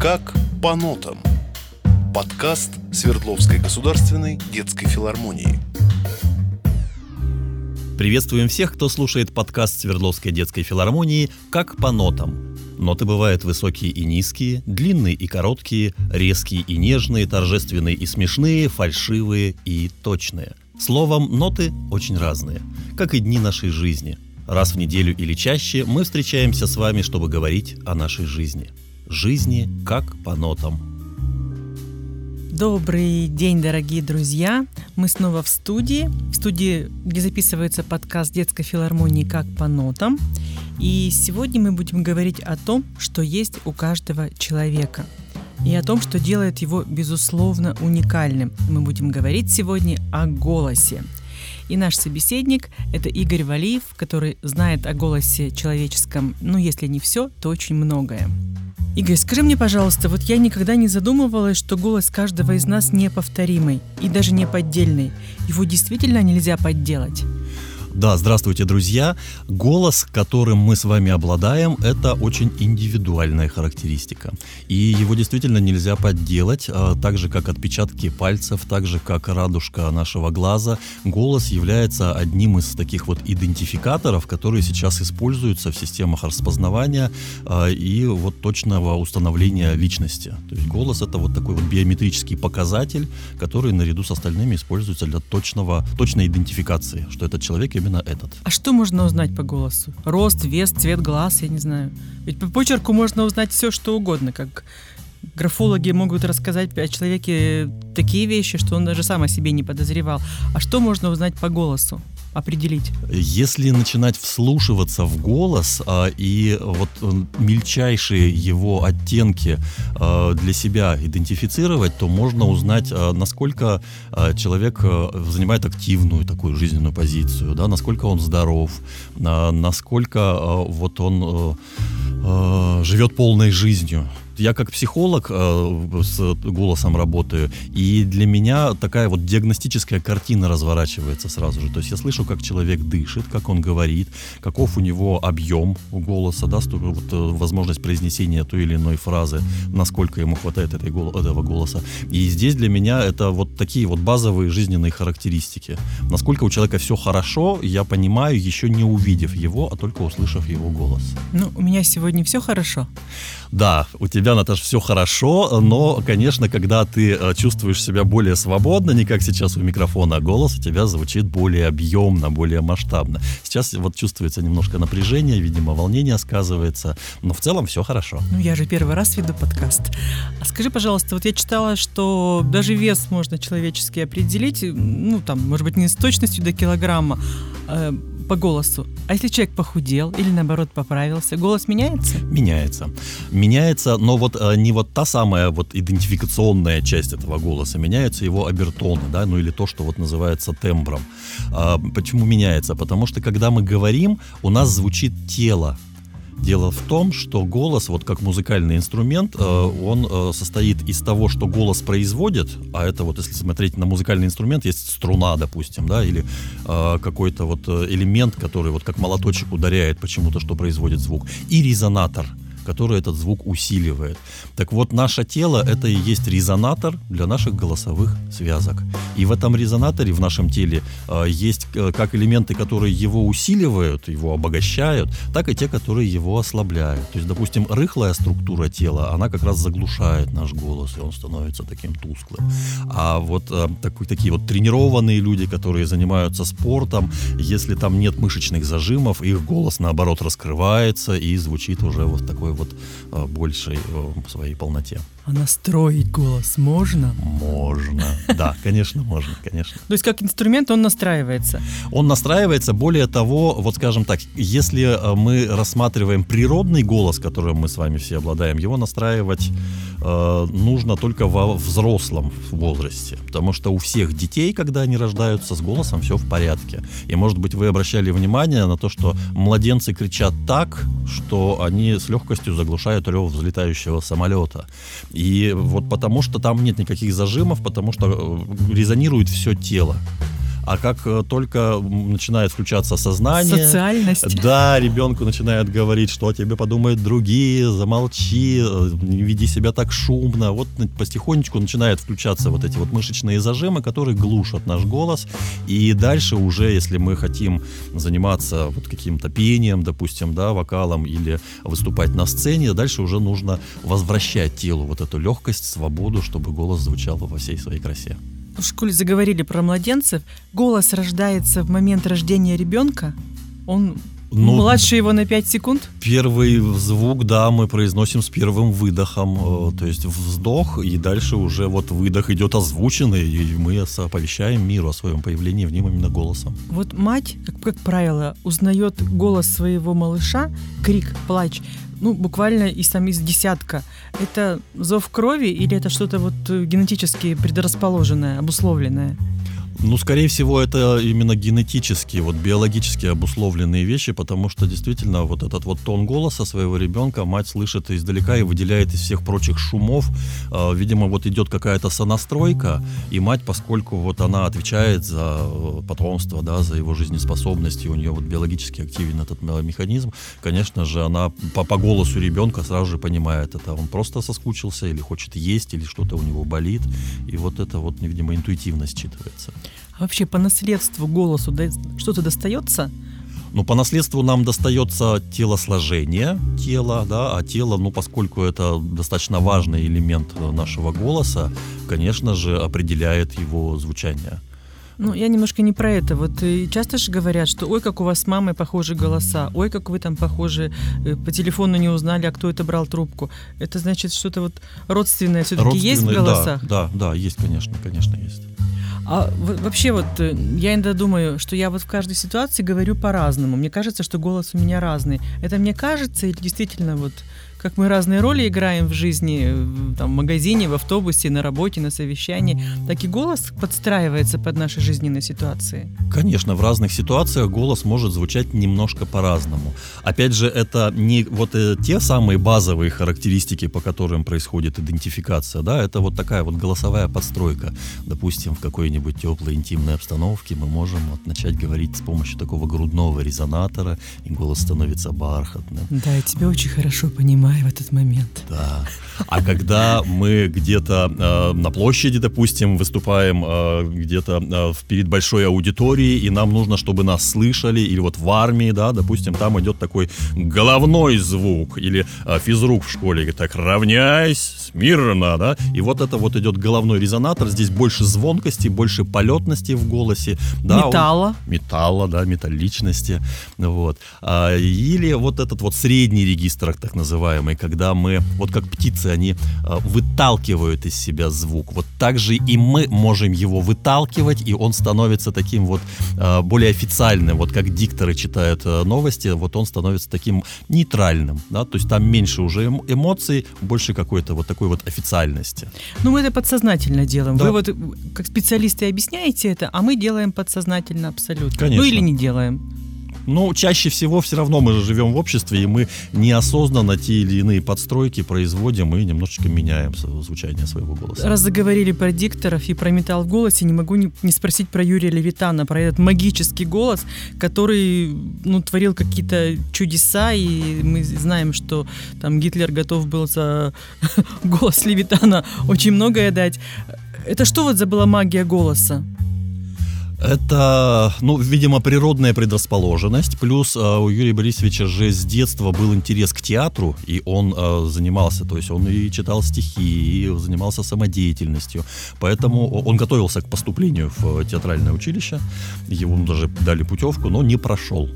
Как по нотам. Подкаст Свердловской государственной детской филармонии. Приветствуем всех, кто слушает подкаст Свердловской детской филармонии «Как по нотам». Ноты бывают высокие и низкие, длинные и короткие, резкие и нежные, торжественные и смешные, фальшивые и точные. Словом, ноты очень разные, как и дни нашей жизни. Раз в неделю или чаще мы встречаемся с вами, чтобы говорить о нашей жизни. Жизни как по нотам. Добрый день, дорогие друзья! Мы снова в студии, в студии, где записывается подкаст детской филармонии «Как по нотам». И сегодня мы будем говорить о том, что есть у каждого человека и о том, что делает его, безусловно, уникальным. Мы будем говорить сегодня о голосе. И наш собеседник – это Игорь Валиев, который знает о голосе человеческом, ну, если не все, то очень многое. Игорь, скажи мне, пожалуйста, вот я никогда не задумывалась, что голос каждого из нас неповторимый и даже не поддельный. Его действительно нельзя подделать. Да, здравствуйте, друзья. Голос, которым мы с вами обладаем, это очень индивидуальная характеристика. И его действительно нельзя подделать, а, так же как отпечатки пальцев, так же как радужка нашего глаза. Голос является одним из таких вот идентификаторов, которые сейчас используются в системах распознавания а, и вот точного установления личности. То есть голос это вот такой вот биометрический показатель, который наряду с остальными используется для точного, точной идентификации, что этот человек именно именно этот. А что можно узнать по голосу? Рост, вес, цвет глаз, я не знаю. Ведь по почерку можно узнать все, что угодно, как графологи могут рассказать о человеке такие вещи, что он даже сам о себе не подозревал. А что можно узнать по голосу? определить? Если начинать вслушиваться в голос а, и вот э, мельчайшие его оттенки а, для себя идентифицировать, то можно узнать, а, насколько а, человек а, занимает активную такую жизненную позицию, да, насколько он здоров, а, насколько а, вот он а, а, живет полной жизнью я как психолог э, с голосом работаю, и для меня такая вот диагностическая картина разворачивается сразу же. То есть я слышу, как человек дышит, как он говорит, каков у него объем голоса, да, вот, э, возможность произнесения той или иной фразы, насколько ему хватает этой, этого голоса. И здесь для меня это вот такие вот базовые жизненные характеристики. Насколько у человека все хорошо, я понимаю, еще не увидев его, а только услышав его голос. Ну, у меня сегодня все хорошо. Да, у тебя, Наташа, все хорошо, но, конечно, когда ты э, чувствуешь себя более свободно, не как сейчас у микрофона, а голос у тебя звучит более объемно, более масштабно. Сейчас вот чувствуется немножко напряжение, видимо, волнение сказывается, но в целом все хорошо. Ну, я же первый раз веду подкаст. А скажи, пожалуйста, вот я читала, что даже вес можно человеческий определить, ну, там, может быть, не с точностью до килограмма, э, по голосу. А если человек похудел или наоборот поправился, голос меняется? Меняется. Меняется, но вот э, не вот та самая вот идентификационная часть этого голоса, меняются его обертоны, да, ну или то, что вот называется тембром. А, почему меняется? Потому что когда мы говорим, у нас звучит тело, Дело в том, что голос, вот как музыкальный инструмент, э, он э, состоит из того, что голос производит, а это вот если смотреть на музыкальный инструмент, есть струна, допустим, да, или э, какой-то вот элемент, который вот как молоточек ударяет почему-то, что производит звук, и резонатор – который этот звук усиливает. Так вот, наше тело — это и есть резонатор для наших голосовых связок. И в этом резонаторе, в нашем теле, э, есть э, как элементы, которые его усиливают, его обогащают, так и те, которые его ослабляют. То есть, допустим, рыхлая структура тела, она как раз заглушает наш голос, и он становится таким тусклым. А вот э, такой, такие вот тренированные люди, которые занимаются спортом, если там нет мышечных зажимов, их голос, наоборот, раскрывается и звучит уже вот такой вот э, большей э, своей полноте. А настроить голос можно? Можно. Да, конечно, можно, конечно. То есть как инструмент он настраивается? Он настраивается. Более того, вот скажем так, если э, мы рассматриваем природный голос, которым мы с вами все обладаем, его настраивать э, нужно только во взрослом возрасте. Потому что у всех детей, когда они рождаются, с голосом все в порядке. И, может быть, вы обращали внимание на то, что младенцы кричат так, что они с легкостью заглушают рев взлетающего самолета. И вот потому что там нет никаких зажимов, потому что э, резонирует все тело. А как э, только начинает включаться сознание... Социальность. Да, ребенку начинает говорить, что о тебе подумают другие, замолчи, э, не веди себя так шумно. Вот потихонечку начинают включаться вот эти вот мышечные зажимы, которые глушат наш голос. И дальше уже, если мы хотим заниматься вот каким-то пением, допустим, да, вокалом или выступать на сцене, дальше уже нужно возвращать телу вот эту легкость, свободу, чтобы голос звучал во всей своей красе. В школе заговорили про младенцев. Голос рождается в момент рождения ребенка. Он ну, Младше его на 5 секунд? Первый звук, да, мы произносим с первым выдохом. Э, то есть вздох, и дальше уже вот выдох идет озвученный, и мы оповещаем миру о своем появлении в нем именно голосом. Вот мать, как, как правило, узнает голос своего малыша, крик, плач, ну, буквально из, там, из десятка. Это зов крови или это что-то вот э, генетически предрасположенное, обусловленное? Ну, скорее всего, это именно генетические, вот биологически обусловленные вещи, потому что действительно вот этот вот тон голоса своего ребенка мать слышит издалека и выделяет из всех прочих шумов. А, видимо, вот идет какая-то сонастройка, и мать, поскольку вот она отвечает за э, потомство, да, за его жизнеспособность, и у нее вот биологически активен этот механизм, конечно же, она по, по голосу ребенка сразу же понимает, это он просто соскучился или хочет есть, или что-то у него болит, и вот это вот, видимо, интуитивно считывается. А вообще по наследству голосу что-то достается? Ну, по наследству нам достается телосложение тела, да, а тело, ну, поскольку это достаточно важный элемент нашего голоса, конечно же, определяет его звучание. Ну, я немножко не про это. Вот э, часто же говорят, что ой, как у вас с мамой похожи голоса, ой, как вы там похожи, э, по телефону не узнали, а кто это брал трубку. Это значит, что-то вот родственное все-таки есть в голосах? Да, да, да, есть, конечно, конечно, есть. А вообще вот э, я иногда думаю, что я вот в каждой ситуации говорю по-разному. Мне кажется, что голос у меня разный. Это мне кажется или действительно вот как мы разные роли играем в жизни, там, в магазине, в автобусе, на работе, на совещании, так и голос подстраивается под наши жизненные ситуации. Конечно, в разных ситуациях голос может звучать немножко по-разному. Опять же, это не вот э, те самые базовые характеристики, по которым происходит идентификация, да, это вот такая вот голосовая подстройка. Допустим, в какой-нибудь теплой интимной обстановке мы можем вот начать говорить с помощью такого грудного резонатора, и голос становится бархатным. Да, я тебя очень хорошо понимаю понимаю в этот момент. Да. А когда мы где-то э, на площади, допустим, выступаем э, где-то э, перед большой аудиторией, и нам нужно, чтобы нас слышали, или вот в армии, да, допустим, там идет такой головной звук, или э, физрук в школе, говорит, так, равняйсь, смирно, да, и вот это вот идет головной резонатор, здесь больше звонкости, больше полетности в голосе. Да, металла. Он, металла, да, металличности, вот. А, или вот этот вот средний регистр, так называемый, когда мы, вот как птицы они э, выталкивают из себя звук. Вот так же и мы можем его выталкивать, и он становится таким вот э, более официальным. Вот как дикторы читают э, новости, вот он становится таким нейтральным. Да? То есть там меньше уже эмоций, больше какой-то вот такой вот официальности. Ну, мы это подсознательно делаем. Да. Вы вот как специалисты объясняете это, а мы делаем подсознательно абсолютно. Конечно. Ну или не делаем. Но чаще всего все равно мы же живем в обществе, и мы неосознанно те или иные подстройки производим и немножечко меняем звучание своего голоса. Раз заговорили про дикторов и про металл в голосе, не могу не, не спросить про Юрия Левитана, про этот магический голос, который ну, творил какие-то чудеса, и мы знаем, что там Гитлер готов был за голос Левитана очень многое дать. Это что вот за была магия голоса? Это, ну, видимо, природная предрасположенность. Плюс э, у Юрия Борисовича же с детства был интерес к театру, и он э, занимался, то есть он и читал стихи, и занимался самодеятельностью. Поэтому он готовился к поступлению в театральное училище. Ему даже дали путевку, но не прошел.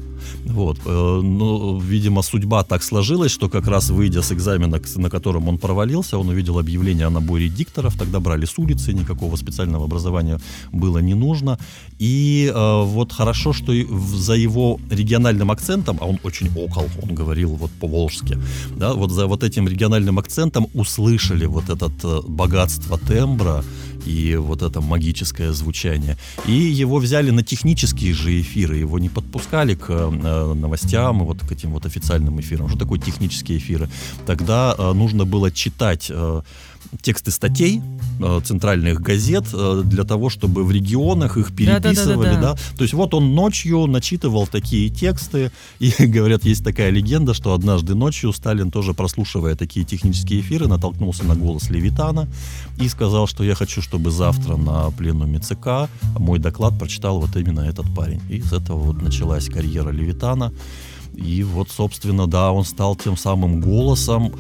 Вот. Э, но, видимо, судьба так сложилась, что как раз выйдя с экзамена, на котором он провалился, он увидел объявление о наборе дикторов, тогда брали с улицы, никакого специального образования было не нужно. И э, вот хорошо, что за его региональным акцентом, а он очень окол, он говорил вот по-волжски, да, вот за вот этим региональным акцентом услышали вот это э, богатство тембра, и вот это магическое звучание. И его взяли на технические же эфиры, его не подпускали к э, новостям, вот к этим вот официальным эфирам. Что такое технические эфиры? Тогда э, нужно было читать э, тексты статей э, центральных газет э, для того, чтобы в регионах их переписывали, да, да, да, да. То есть вот он ночью начитывал такие тексты, и говорят, есть такая легенда, что однажды ночью Сталин тоже прослушивая такие технические эфиры, натолкнулся на голос Левитана и сказал, что я хочу, чтобы завтра на пленуме ЦК мой доклад прочитал вот именно этот парень. И из этого вот началась карьера Левитана. И вот, собственно, да, он стал тем самым голосом,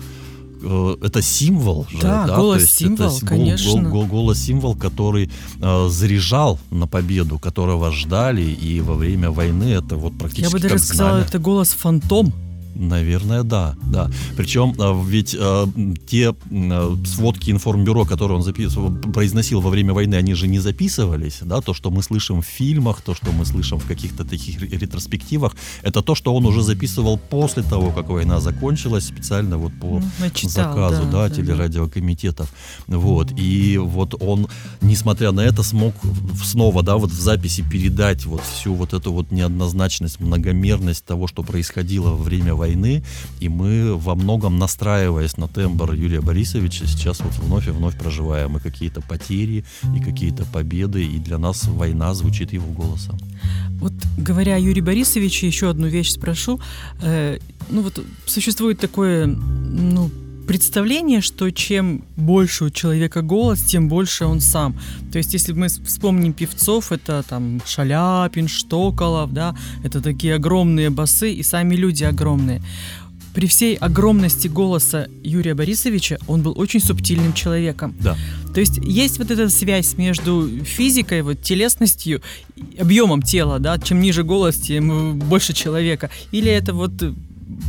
это символ же, да, да? голос символ, это конечно. Гол, гол, голос символ, который э, заряжал на победу, которого ждали, и во время войны это вот практически. Я бы даже сказала, это голос фантом. Наверное, да, да. Причем а, ведь э, те э, сводки информбюро, которые он записывал, произносил во время войны, они же не записывались, да, то, что мы слышим в фильмах, то, что мы слышим в каких-то таких ретроспективах, это то, что он уже записывал после того, как война закончилась, специально вот по Начитал, заказу, да, да, телерадиокомитетов, вот, и вот он, несмотря на это, смог снова, да, вот в записи передать вот всю вот эту вот неоднозначность, многомерность того, что происходило во время войны, и мы во многом настраиваясь на тембр Юрия Борисовича, сейчас вот вновь и вновь проживаем и какие-то потери, и какие-то победы, и для нас война звучит его голосом. Вот говоря о Юрии Борисовиче, еще одну вещь спрошу. Э, ну вот существует такое, ну, представление, что чем больше у человека голос, тем больше он сам. То есть, если мы вспомним певцов, это там Шаляпин, Штоколов, да, это такие огромные басы, и сами люди огромные. При всей огромности голоса Юрия Борисовича он был очень субтильным человеком. Да. То есть есть вот эта связь между физикой, вот телесностью, объемом тела, да, чем ниже голос, тем больше человека. Или это вот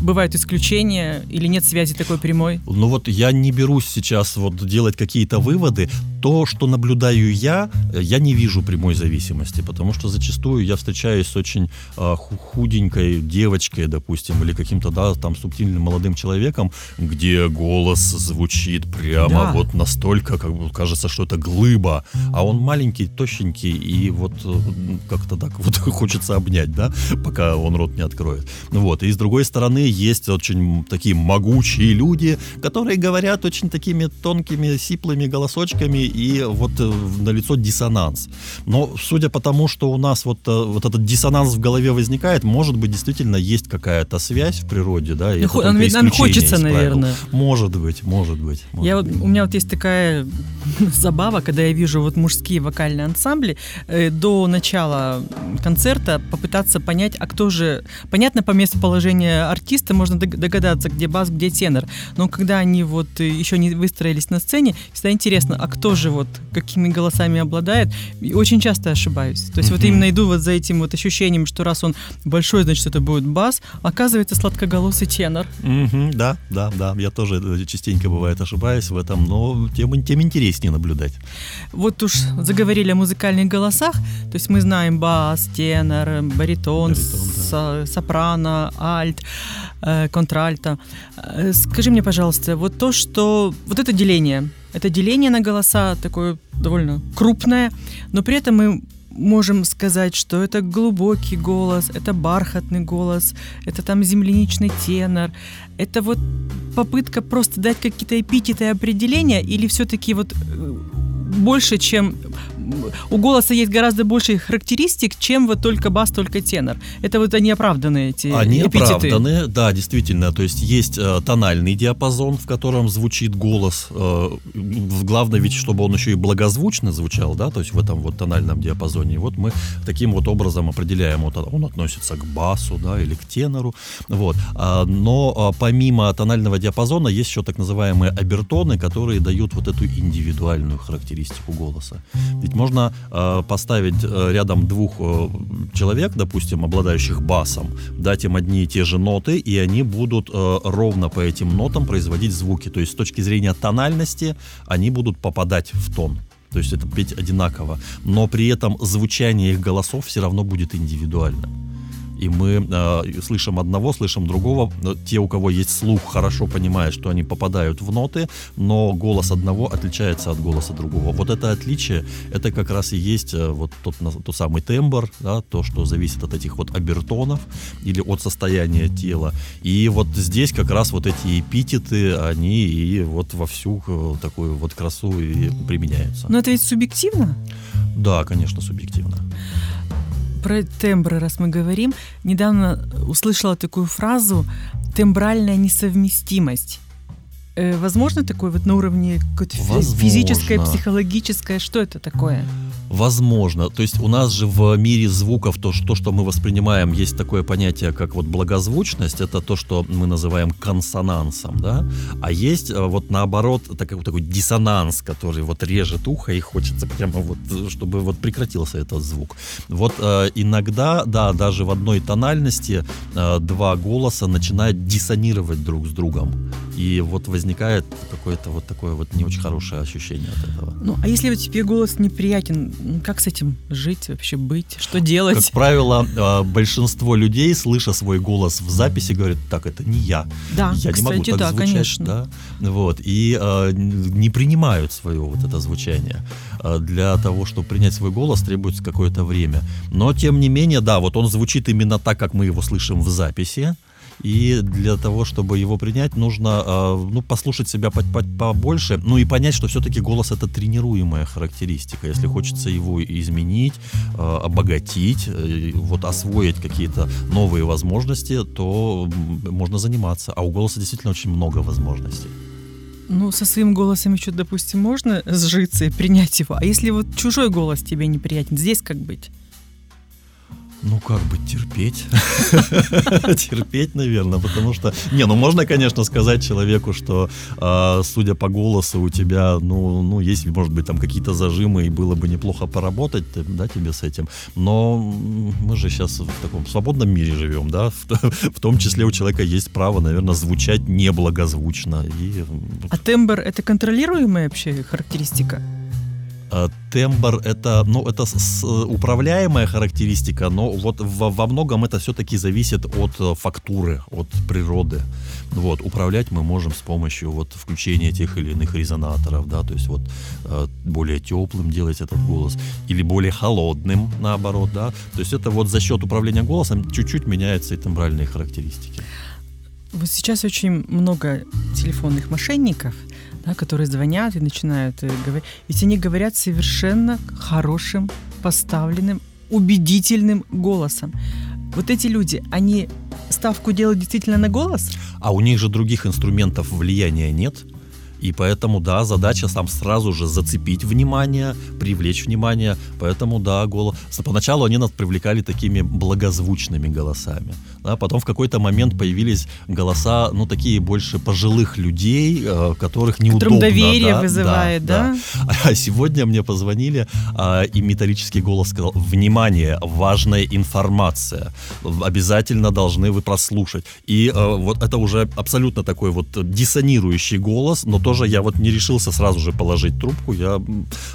бывают исключения или нет связи такой прямой? Ну вот я не берусь сейчас вот делать какие-то выводы. То, что наблюдаю я, я не вижу прямой зависимости, потому что зачастую я встречаюсь с очень э, худенькой девочкой, допустим, или каким-то, да, там, субтильным молодым человеком, где голос звучит прямо да. вот настолько, как бы кажется, что это глыба, а он маленький, тощенький, и вот э, как-то так вот хочется обнять, да, пока он рот не откроет. Вот, и с другой стороны, есть очень такие могучие люди, которые говорят очень такими тонкими, сиплыми голосочками, и вот э, на лицо диссонанс. Но судя по тому, что у нас вот, э, вот этот диссонанс в голове возникает, может быть, действительно есть какая-то связь в природе, да? И ну, это нам, нам хочется, наверное. Может быть, может быть. Может я, быть. У меня вот есть такая забава, когда я вижу вот мужские вокальные ансамбли, э, до начала концерта попытаться понять, а кто же... Понятно, по местоположению артиста, артиста можно догадаться, где бас, где тенор. Но когда они вот э, еще не выстроились на сцене, всегда интересно, а кто же вот какими голосами обладает. И очень часто ошибаюсь. То есть mm-hmm. вот именно иду вот за этим вот ощущением, что раз он большой, значит это будет бас, оказывается сладкоголосый тенор. Mm-hmm, да, да, да. Я тоже э, частенько бывает ошибаюсь в этом, но тем, тем интереснее наблюдать. Вот уж заговорили о музыкальных голосах, то есть мы знаем бас, тенор, баритон, баритон да. сопрано, альт э, контральто. Э, скажи мне, пожалуйста, вот то, что... Вот это деление, это деление на голоса такое довольно крупное, но при этом мы можем сказать, что это глубокий голос, это бархатный голос, это там земляничный тенор. Это вот попытка просто дать какие-то эпитеты и определения или все-таки вот э, больше, чем у голоса есть гораздо больше характеристик, чем вот только бас, только тенор. Это вот они оправданные эти Они эпитеты. оправданы, да, действительно. То есть есть э, тональный диапазон, в котором звучит голос. Э, главное ведь, чтобы он еще и благозвучно звучал, да, то есть в этом вот тональном диапазоне. И вот мы таким вот образом определяем, вот он относится к басу, да, или к тенору. Вот. А, но а, помимо тонального диапазона есть еще так называемые обертоны, которые дают вот эту индивидуальную характеристику голоса. Ведь есть можно э, поставить э, рядом двух э, человек, допустим, обладающих басом, дать им одни и те же ноты, и они будут э, ровно по этим нотам производить звуки. То есть с точки зрения тональности они будут попадать в тон. То есть это петь одинаково. Но при этом звучание их голосов все равно будет индивидуальным. И мы э, слышим одного, слышим другого. Те, у кого есть слух, хорошо понимают, что они попадают в ноты, но голос одного отличается от голоса другого. Вот это отличие, это как раз и есть э, вот тот, тот самый тембр, да, то, что зависит от этих вот обертонов или от состояния тела. И вот здесь как раз вот эти эпитеты, они и вот во всю э, такую вот красу и применяются. Но это ведь субъективно? Да, конечно, субъективно про тембры, раз мы говорим, недавно услышала такую фразу «тембральная несовместимость». Э, возможно такое вот на уровне какой-то физическое, психологическое? Что это такое? Возможно. То есть у нас же в мире звуков то, что, что мы воспринимаем, есть такое понятие, как вот благозвучность. Это то, что мы называем консонансом, да? А есть э, вот наоборот такой, такой диссонанс, который вот режет ухо и хочется прямо вот, чтобы вот прекратился этот звук. Вот э, иногда, да, даже в одной тональности э, два голоса начинают диссонировать друг с другом. И вот возникает какое-то вот такое вот не очень хорошее ощущение от этого. Ну, а если вот тебе голос неприятен, как с этим жить, вообще быть, что делать? Как правило, а, большинство людей, слыша свой голос в записи, говорят, так, это не я. Да, я кстати, не могу так да, звучать. Конечно. Да? Вот, и э, не принимают свое вот это звучание. Для того, чтобы принять свой голос, требуется какое-то время. Но, тем не менее, да, вот он звучит именно так, как мы его слышим в записи. И для того, чтобы его принять, нужно э, ну, послушать себя побольше, ну и понять, что все-таки голос это тренируемая характеристика. Если хочется его изменить, э, обогатить, э, вот освоить какие-то новые возможности, то можно заниматься. А у голоса действительно очень много возможностей. Ну, со своим голосом еще, допустим, можно сжиться и принять его. А если вот чужой голос тебе неприятен, здесь как быть? Ну, как бы терпеть. терпеть, наверное, потому что... Не, ну можно, конечно, сказать человеку, что, э, судя по голосу, у тебя, ну, ну, есть, может быть, там какие-то зажимы, и было бы неплохо поработать, да, тебе с этим. Но мы же сейчас в таком свободном мире живем, да, в, в том числе у человека есть право, наверное, звучать неблагозвучно. И... А тембр — это контролируемая вообще характеристика? Э, тембр это, ну, это с, управляемая характеристика, но вот во, во многом это все-таки зависит от э, фактуры, от природы. Вот, управлять мы можем с помощью вот включения тех или иных резонаторов, да, то есть вот э, более теплым делать этот голос или более холодным, наоборот, да. То есть это вот за счет управления голосом чуть-чуть меняются и тембральные характеристики. Вот сейчас очень много телефонных мошенников, да, которые звонят и начинают э, говорить. Ведь они говорят совершенно хорошим, поставленным, убедительным голосом. Вот эти люди, они ставку делают действительно на голос? А у них же других инструментов влияния нет. И поэтому, да, задача там сразу же зацепить внимание, привлечь внимание. Поэтому, да, голос. Поначалу они нас привлекали такими благозвучными голосами. Да, потом в какой-то момент появились голоса, ну, такие больше пожилых людей, э, которых неудобно. Которым доверие да, вызывает, да? да? А сегодня мне позвонили, а, и металлический голос сказал, внимание, важная информация. Обязательно должны вы прослушать. И а, вот это уже абсолютно такой вот диссонирующий голос, но тоже я вот не решился сразу же положить трубку. Я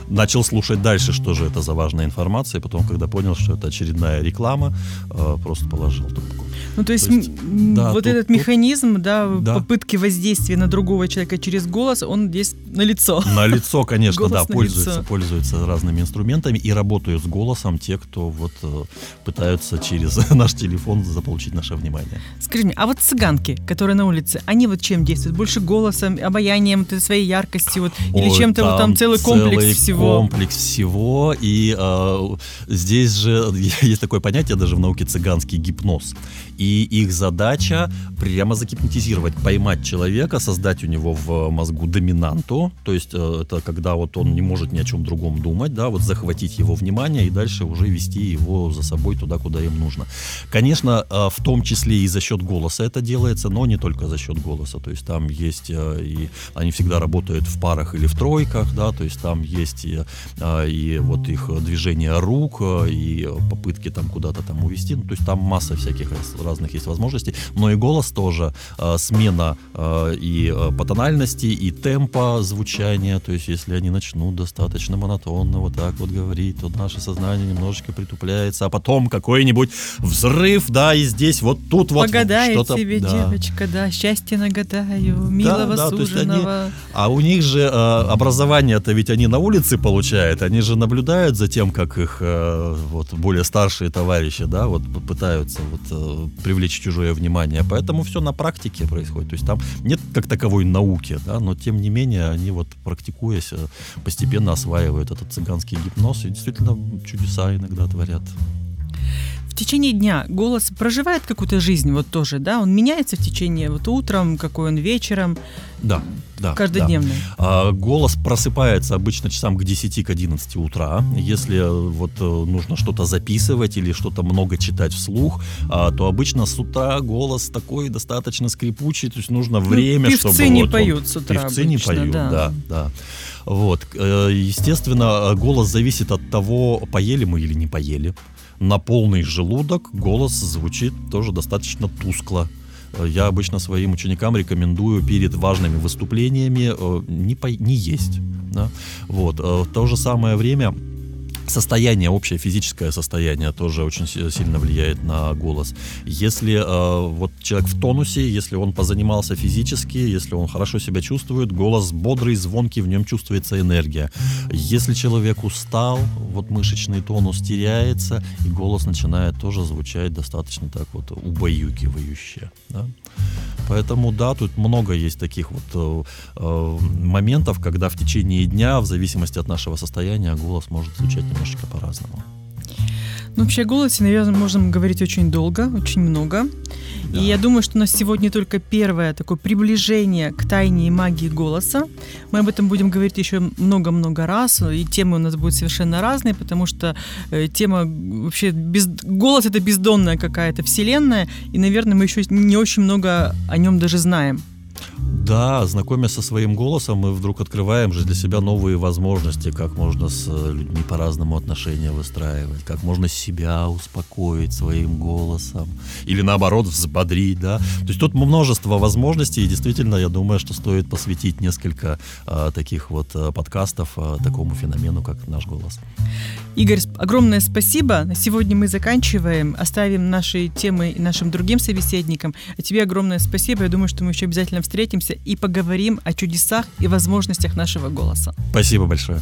начал слушать дальше, что же это за важная информация. И потом, когда понял, что это очередная реклама, а, просто положил трубку. Ну, то есть, то есть да, вот тут, этот тут, механизм, да, да, попытки воздействия на другого человека через голос, он здесь на лицо. На лицо, конечно, да, пользуются, пользуются разными инструментами и работают с голосом те, кто вот э, пытаются через наш телефон заполучить наше внимание. Скажи мне, а вот цыганки, которые на улице, они вот чем действуют? Больше голосом, обаянием, своей яркостью, вот, или чем-то вот там целый комплекс целый всего? комплекс всего, и э, здесь же есть такое понятие даже в науке цыганский гипноз. И их задача прямо загипнотизировать, поймать человека, создать у него в мозгу доминанту, то есть э, это когда вот он не может ни о чем другом думать, да, вот захватить его внимание и дальше уже вести его за собой туда, куда им нужно. Конечно, э, в том числе и за счет голоса это делается, но не только за счет голоса, то есть там есть э, и они всегда работают в парах или в тройках, да, то есть там есть и, а, и вот их движение рук, и попытки там куда-то там увести, ну, то есть там масса всяких разных есть возможностей, но и голос тоже, смена и по тональности, и темпа звучания, то есть если они начнут достаточно монотонно вот так вот говорить, то наше сознание немножечко притупляется, а потом какой-нибудь взрыв, да, и здесь вот тут вот Погадает что-то... тебе, да. девочка, да, счастье нагадаю, милого да, да, суженого. А у них же э, образование-то ведь они на улице получают, они же наблюдают за тем, как их э, вот более старшие товарищи, да, вот пытаются вот э, привлечь чужое внимание, поэтому все на практике происходит, то есть там нет как таковой науки, да, но тем не менее они вот практикуясь э, постепенно осваивают этот цыганский гипноз. И действительно чудеса иногда творят течение дня голос проживает какую-то жизнь вот тоже, да? Он меняется в течение вот утром, какой он вечером? Да, да. Каждодневно? Да. А, голос просыпается обычно часам к 10 к 11 утра. Если вот э, нужно что-то записывать или что-то много читать вслух, а, то обычно с утра голос такой достаточно скрипучий, то есть нужно ну, время, ну, чтобы... Певцы не вот, поют с утра Певцы обычно, не поют, да, да. да. Вот. Э, естественно, голос зависит от того, поели мы или не поели на полный желудок голос звучит тоже достаточно тускло. Я обычно своим ученикам рекомендую перед важными выступлениями э, не, по, не есть. Да? Вот. Э, в то же самое время состояние, общее физическое состояние тоже очень сильно влияет на голос. Если э, вот человек в тонусе, если он позанимался физически, если он хорошо себя чувствует, голос бодрый, звонкий, в нем чувствуется энергия. Если человек устал, вот мышечный тонус теряется, и голос начинает тоже звучать достаточно так вот убаюкивающе. Да? Поэтому да, тут много есть таких вот э, э, моментов, когда в течение дня, в зависимости от нашего состояния, голос может звучать немножечко по-разному. Ну, вообще о голосе, наверное, можно говорить очень долго, очень много. Да. И я думаю, что у нас сегодня только первое такое приближение к тайне и магии голоса. Мы об этом будем говорить еще много-много раз, и темы у нас будут совершенно разные, потому что э, тема вообще без... голос это бездонная какая-то вселенная, и, наверное, мы еще не очень много о нем даже знаем. Да, знакомясь со своим голосом, мы вдруг открываем же для себя новые возможности, как можно с э, людьми по-разному отношения выстраивать, как можно себя успокоить своим голосом, или наоборот взбодрить, да. То есть тут множество возможностей, и действительно, я думаю, что стоит посвятить несколько а, таких вот а, подкастов а, такому феномену, как наш голос. Игорь, огромное спасибо. Сегодня мы заканчиваем, оставим наши темы нашим другим собеседникам. А тебе огромное спасибо. Я думаю, что мы еще обязательно встретимся и поговорим о чудесах и возможностях нашего голоса. Спасибо большое.